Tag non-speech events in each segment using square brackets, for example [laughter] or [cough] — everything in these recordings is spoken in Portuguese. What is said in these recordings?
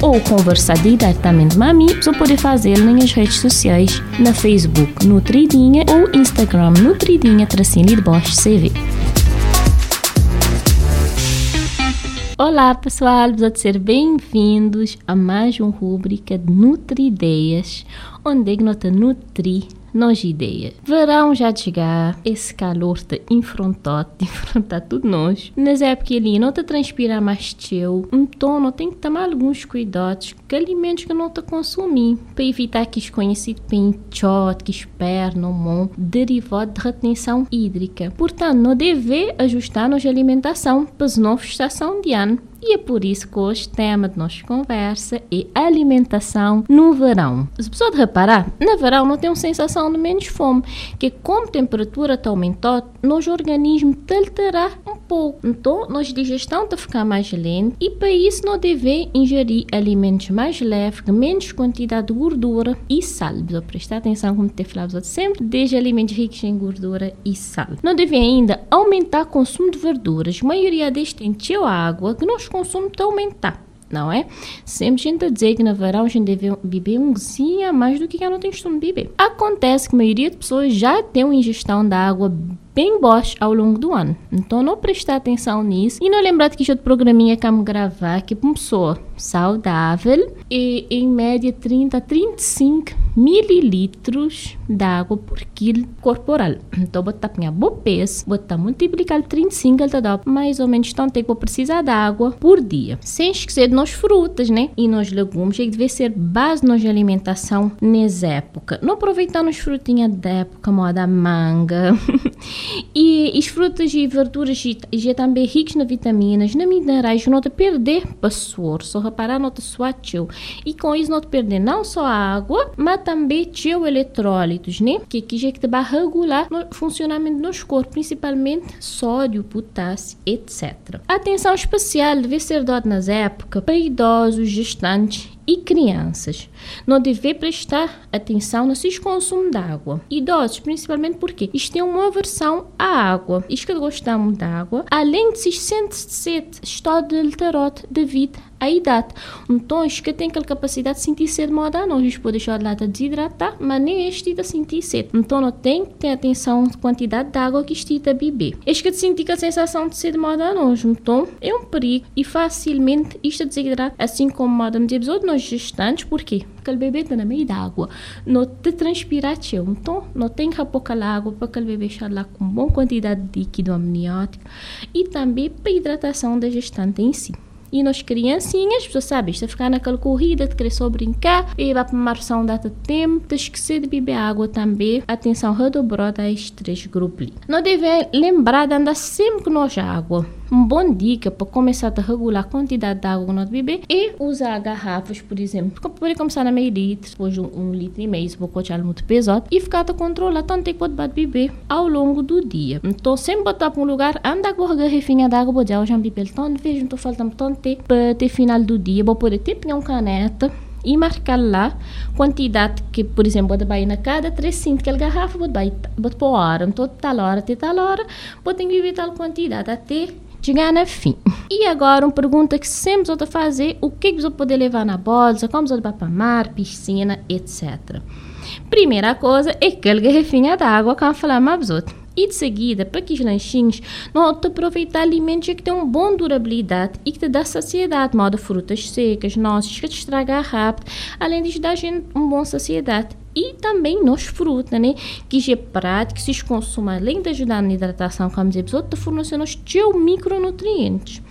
ou conversar diretamente com a mim, você pode fazer nas redes sociais, na Facebook Nutridinha ou Instagram Nutridinha Tracinho de Bosch CV. Olá pessoal, ser bem-vindos a mais uma rubrica de Nutri-Ideias, onde é nota nutri nós ideia. Verão já chegar, esse calor te enfrentou, te [laughs] enfrentar tudo nós. Nas épocas ali não te transpira mais teu, então não tem que tomar alguns cuidados com alimentos que não te consumir, para evitar que os conhecidos pinchot, que esperam, mon, derivado de retenção hídrica. Portanto, não deve ajustar nossa alimentação para as novas estações de ano. E é por isso que hoje o tema de nossa conversa é alimentação no verão. Se pessoa de reparar, no verão não tem uma sensação de menos fome, que como a temperatura está aumentando, nosso organismo te alterar um pouco. Então, nossa digestão está ficar mais lenta e para isso não deve ingerir alimentos mais leves, menos quantidade de gordura e sal. Precisa prestar atenção, como te falava sempre, desde alimentos ricos em gordura e sal. Não deve ainda aumentar o consumo de verduras. A maioria destes tem água, que nós consumo está aumentar, não é? Sempre a gente a dizer que no verão a gente deve beber um a mais do que a não tem costume de beber. Acontece que a maioria de pessoas já tem uma ingestão de água bem boas ao longo do ano. Então não prestar atenção nisso e não lembrar que este programinha que vamos gravar que uma pessoa saudável e em média 30 a 35 mililitros de água por quilo corporal. Então, botar minha bom peso, botar multiplicar 35, ele dá mais ou menos tanto tempo precisar de água por dia. Sem esquecer de nós frutas, né? E nos legumes, que deve ser base nossa alimentação nessa época. Não aproveitar nos frutinhas da época, moda manga. [laughs] e as frutas e verduras já também ricas na vitaminas, na minerais, não te perder para suor, só reparar não te E com isso não te perder não só a água, mas também teu eletrólitos, né? Que que já te vai regular o funcionamento do nosso corpo, principalmente sódio, potássio, etc. Atenção especial deve ser dada nas épocas para idosos, gestantes e crianças. Não deve prestar atenção no seu consumo de água. Idosos, principalmente porque isto tem uma aversão à água. Isto que gostamos de água, além de se sentir estado alterado devido à idade. Então, que tem aquela capacidade de sentir sede modo a nós. Isto pode deixar de lá de desidratar, mas nem este de sentir sede. Então, não tem que ter atenção à quantidade de água que este a beber. Este que sentir a sensação de sede modo a nós. Então, é um perigo e facilmente isto desidrata, assim como modo de episódio gestantes, por quê? Porque o bebê está na meio da água, não te transpira então não tem que pouca água para que o bebê esteja lá com boa quantidade de líquido amniótico e também para a hidratação da gestante em si. E nós criancinhas, você sabe, está ficar naquela corrida de querer só brincar e vai para uma marção data tempo, de esquecer de beber água também. Atenção redobrada a estes três grupos. Não deve lembrar de andar sempre com nós água. Uma boa dica para começar a regular a quantidade de água que nós bebemos é usar garrafas, por exemplo. Pode começar na meio litro, depois um, um litro e meio, se for muito pesado, e ficar a controlar tanto que pode beber ao longo do dia. Então, sempre botar para um lugar, anda com a garrafinha água, pode já beber tanto, vejo, não estou faltando tanto tempo para ter final do dia, vou poder ter uma caneta e marcar lá quantidade que, por exemplo, pode bater na cada 300 aquela garrafa, pode bater, pode pôr hora, então tal hora até tal hora, pode beber tal quantidade até chegar no fim. E agora, uma pergunta que sempre a fazer: o que você pode levar na bolsa, como você vai para mar, piscina, etc. Primeira coisa é aquela garrafinha d'água que eu falar mais outro. E de seguida, para que os lanchinhos não te aproveitar alimentos que têm uma boa durabilidade e que te dá saciedade, modo frutas secas, nozes, que te estragar rápido, além de dar gente uma boa saciedade e também nos frutas, né? Que é prático, se consuma além de ajudar na hidratação, como dizemos, te fornecer nos teu micronutrientes.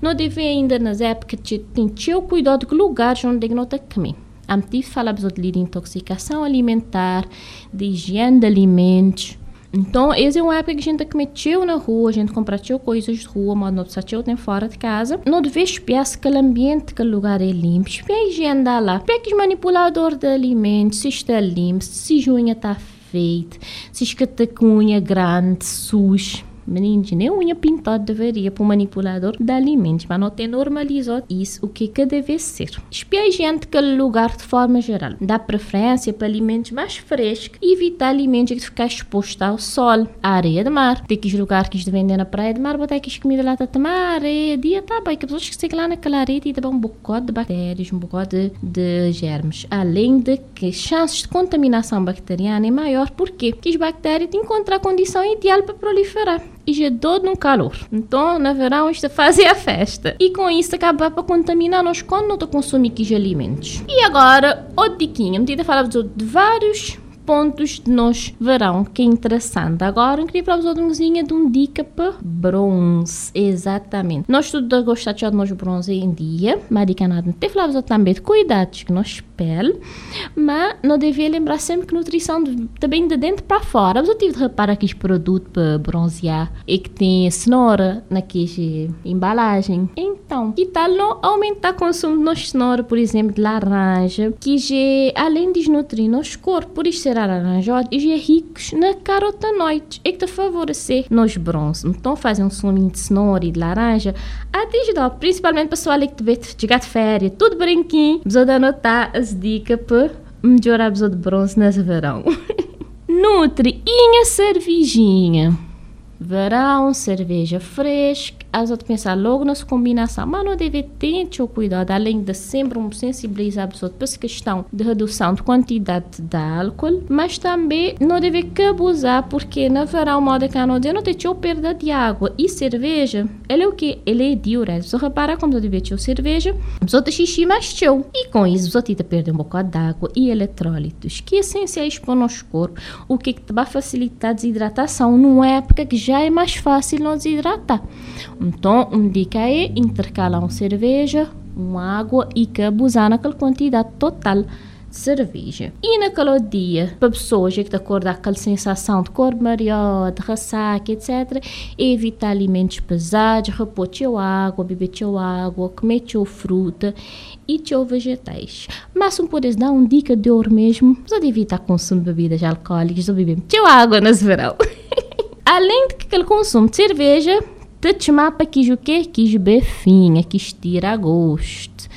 Não deve ainda nas épocas de ter teu cuidado com lugares onde não te comer. Antes falamos de intoxicação alimentar, de higiene de alimentos, Então, esse é uma época que a gente meteu na rua, a gente compartilhou coisas de rua, mas não precisa tem fora de casa. Não deve espiar que o ambiente, que o lugar é limpo. Espiar a higiene lá. Espiar manipulador de alimentos, se está limpo, se a unha está feita, se está com unha grande, suja Meninos, nem unha pintada deveria para o manipulador de alimentos, mas não tem normalizado isso, o que que deve ser. Espia gente que lugar de forma geral. Dá preferência para alimentos mais frescos e alimentos que ficam expostos ao sol, à areia de mar. Tem que lugar que vender na praia de mar, botar aqui comida lá, tá tomar areia, dia tá bem, que pessoas que chegam lá naquela areia e dão um bocado de bactérias, um bocado de, de germes. Além de que chances de contaminação bacteriana é maior, porque as bactérias têm que encontrar a condição ideal para proliferar e já todo no calor. Então, no verão, isto fazia a festa. E com isso, acaba para contaminar nós quando não consumimos alimentos. E agora, o diquinho. Eu tinha falado de vários pontos de nós verão, que é interessante. Agora, queria falar uma coisinha de um dica para bronze. Exatamente. Nós tudo gostamos de nós bronze em dia, mas dica nada. Tem falado também de cuidados que nós pele, mas não devia lembrar sempre que nutrição também de dentro para fora. Eu tive de reparar aqueles produtos para bronzear e que tem cenoura naquela embalagem. Então, que tal não aumentar o consumo de cenoura, por exemplo, de laranja, que já, além de desnutrir nosso corpo, por isso ser alaranjado, e é ricos na carotenoides, e que te favorecer nos bronzes. Então, fazer um suminho de cenoura e de laranja, até ajudar, principalmente pessoal que vê chegar de férias, tudo branquinho, precisa anotar as dica para melhorar a de bronze nesse verão. [laughs] Nutri e a cervejinha. Verão, cerveja fresca, as outras pensar logo na sua combinação, mas não deve ter o cuidado, além de sempre um sensibilizar a pessoa para essa questão de redução de quantidade de álcool, mas também não deve que abusar, porque na verão, modo que não não tem perda de água e cerveja, ele é o que? Ele é diurético. Você repara quando deve ter cerveja, você tem xixi mais. E com isso, você tem perder um bocado de água e eletrólitos, que é essenciais para o nosso corpo, o que, que vai facilitar a desidratação numa época que já é mais fácil não desidratar. Então, uma dica é intercalar uma cerveja, uma água e que abusar naquela quantidade total de cerveja. E naquele dia, para pessoas que acordar com aquela sensação de cor mareada, de ressaca, etc., evitar alimentos pesados, repor teu água, beber teu água, comer teu fruta e teu vegetais. Mas se podes dar uma dica de ouro mesmo, só de evitar consumo de bebidas alcoólicas ou beber teu água nesse verão. [laughs] Além de que aquele consumo de cerveja te mapa quis o quê? Quis befinha, quis tirar gosto,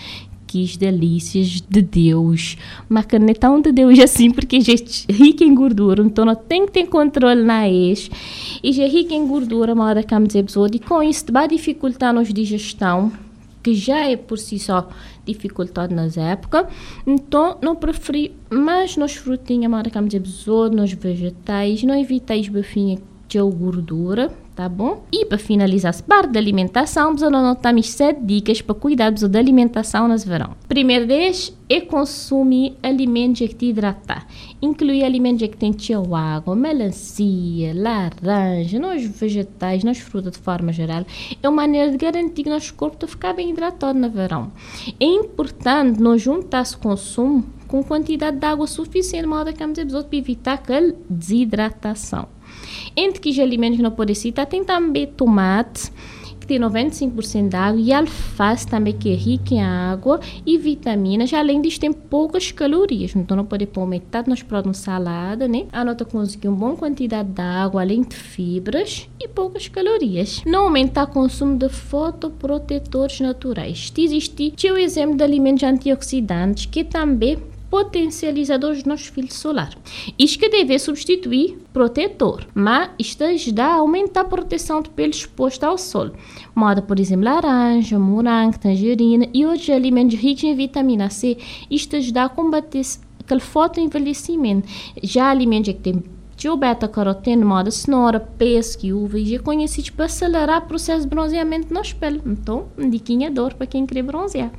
quis delícias de Deus. Mas não é tão de Deus assim, porque já é rica em gordura, então não tem que ter controle na ex. E já é rica em gordura, da cama de episódio, e com isso vai dificultar nos digestão que já é por si só dificultado nas épocas. Então, não preferi mais nos frutinhas, da cama de episódio, nos vegetais, não evitais befinha de gordura, tá bom? E para finalizar essa parte da alimentação, vamos anotar sete dicas para cuidar da alimentação nesse verão. Primeiro deles é consumir alimentos que te hidratam. Incluir alimentos que têm água, melancia, laranja, nos vegetais, nas frutas de forma geral. É uma maneira de garantir que nosso corpo está ficar bem hidratado no verão. É importante nós juntar esse consumo com quantidade de água suficiente, de modo que vamos evitar aquela desidratação. Entre os alimentos não podem citar, tem também tomate, que tem 95% de água, e alface também, que é rica em água e vitaminas. Além disso, tem poucas calorias, então não pode pôr metade nos produtos salada, né? Anota conseguir uma boa quantidade de água, além de fibras e poucas calorias. Não aumentar o consumo de fotoprotetores naturais. Existe o exemplo de alimentos antioxidantes que também potencializadores do nosso filtro solar. Isto que deve substituir protetor, mas isto ajuda a aumentar a proteção de pele exposta ao sol. Moda, por exemplo, laranja, morango, tangerina e outros alimentos ricos em vitamina C. Isto ajuda a combater aquele fotoenvelhecimento. Já alimentos que têm tio beta-caroteno, moda cenoura, pesca e uva, e já conhecidos para acelerar o processo de bronzeamento nas peles. Então, um diquinha dor para quem quer bronzear.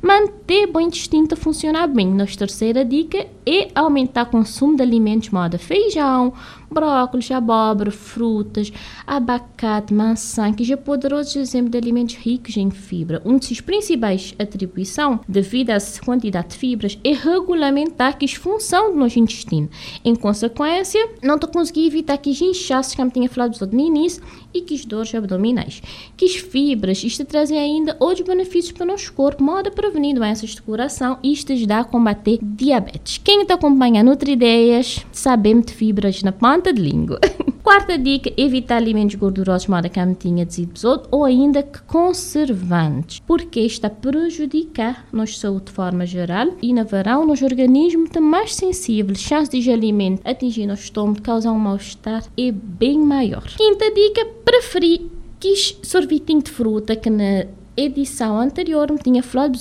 Manter intestino a funcionar bem. Nossa terceira dica é aumentar o consumo de alimentos moda feijão, brócolis, abóbora, frutas, abacate, maçã, que já poderosos exemplos de alimentos ricos em fibra. Um de seus principais atribuição, devido à quantidade de fibras, é regulamentar que a função do nosso intestino. Em consequência, não estou conseguindo evitar que os inchaços, como tinha falado no início, e que as dores abdominais. Que as fibras, isto trazem ainda outros benefícios para o nosso corpo, modo a prevenir doenças de coração e isto ajuda a combater diabetes. Quem está acompanhando Nutrideias, sabemos de fibras na ponta de língua. [laughs] Quarta dica, evitar alimentos gordurosos, modo a tinha dito ou ainda que conservantes, porque está a prejudicar nossa saúde de forma geral e na verão nosso organismo está mais sensível, chance de alimento atingir nosso estômago, causar um mal-estar é bem maior. Quinta dica, preferir quis sorvetinho de fruta que na edição anterior me tinha falado de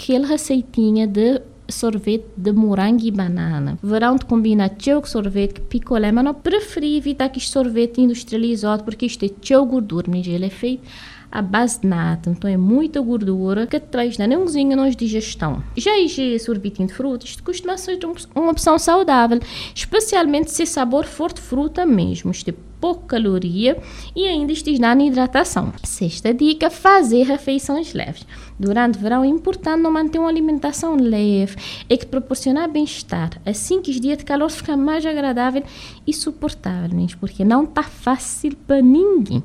aquela receitinha de sorvete de morango e banana. Verão de combinar teu sorvete picolé, mas não preferi evitar que este sorvete industrializado porque isto é teu gordura, mas ele é feito à base de nata, então é muita gordura que traz na nãozinha nos digestão. Já este sorvetinho de fruta, isto costuma ser uma opção saudável, especialmente se sabor for de fruta mesmo. É pouca caloria e ainda estiver na hidratação. Sexta dica, fazer refeições leves. Durante o verão é importante não manter uma alimentação leve e que proporcionar bem-estar, assim que os dias de calor ficam mais agradáveis e suportáveis, porque não está fácil para ninguém.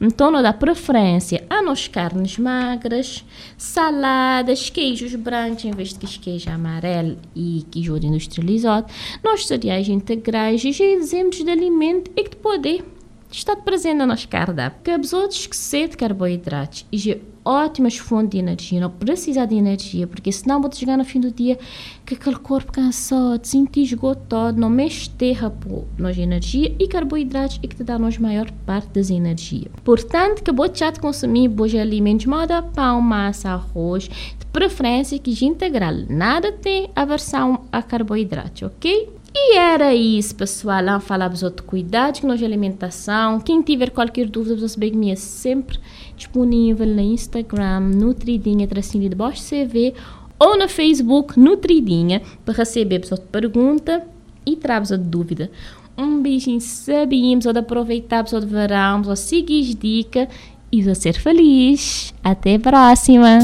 Então, dá preferência a nós carnes magras, saladas, queijos brancos em vez de queijo amarelo e queijo industrializado, nós cereais integrais e exemplos de alimento e que poder está presente na nosso cardápio. Que outros que sede carboidratos e ótimas fontes de energia, não precisa de energia, porque senão vou chegar no fim do dia que aquele corpo cansado, sentir esgotado, não mexe terra por nós energia e carboidratos e que te dá nos maior parte das energias. Portanto, que vou já consumir bons alimentos, moda pão, massa, arroz, de preferência que de integral, nada tem aversão a carboidratos, ok? E era isso, pessoal. Lá falávamos outro cuidado com a alimentação. Quem tiver qualquer dúvida, você sabe que me é sempre disponível no Instagram, Nutridinha, tracinho de Bosch CV, ou no Facebook, Nutridinha, para receber a pergunta e trazer a dúvida. Um beijinho, sabíamos, ou de aproveitar, ou de verão, ou seguir as dicas e vou ser feliz. Até a próxima!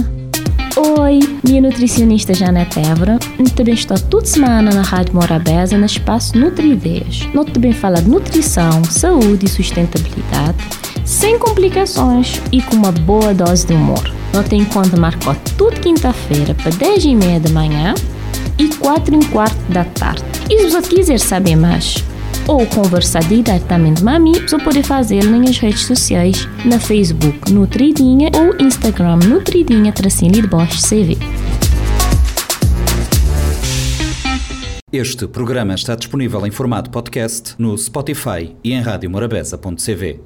Oi, minha nutricionista Janete Évora. Também estou toda semana na Rádio Morabeza, no espaço Nutri-Ideias. Nós também fala de nutrição, saúde e sustentabilidade, sem complicações e com uma boa dose de humor. Nós tem conta marcou tudo quinta-feira para 10 e meia da manhã e 4 e quarto da tarde. E se você quiser saber mais, ou conversar diretamente comigo, você pode fazer nas redes sociais, na Facebook Nutridinha ou Instagram Nutridinha Tracinho de Bosch CV. Este programa está disponível em formato podcast no Spotify e em radiomorabeza.cv.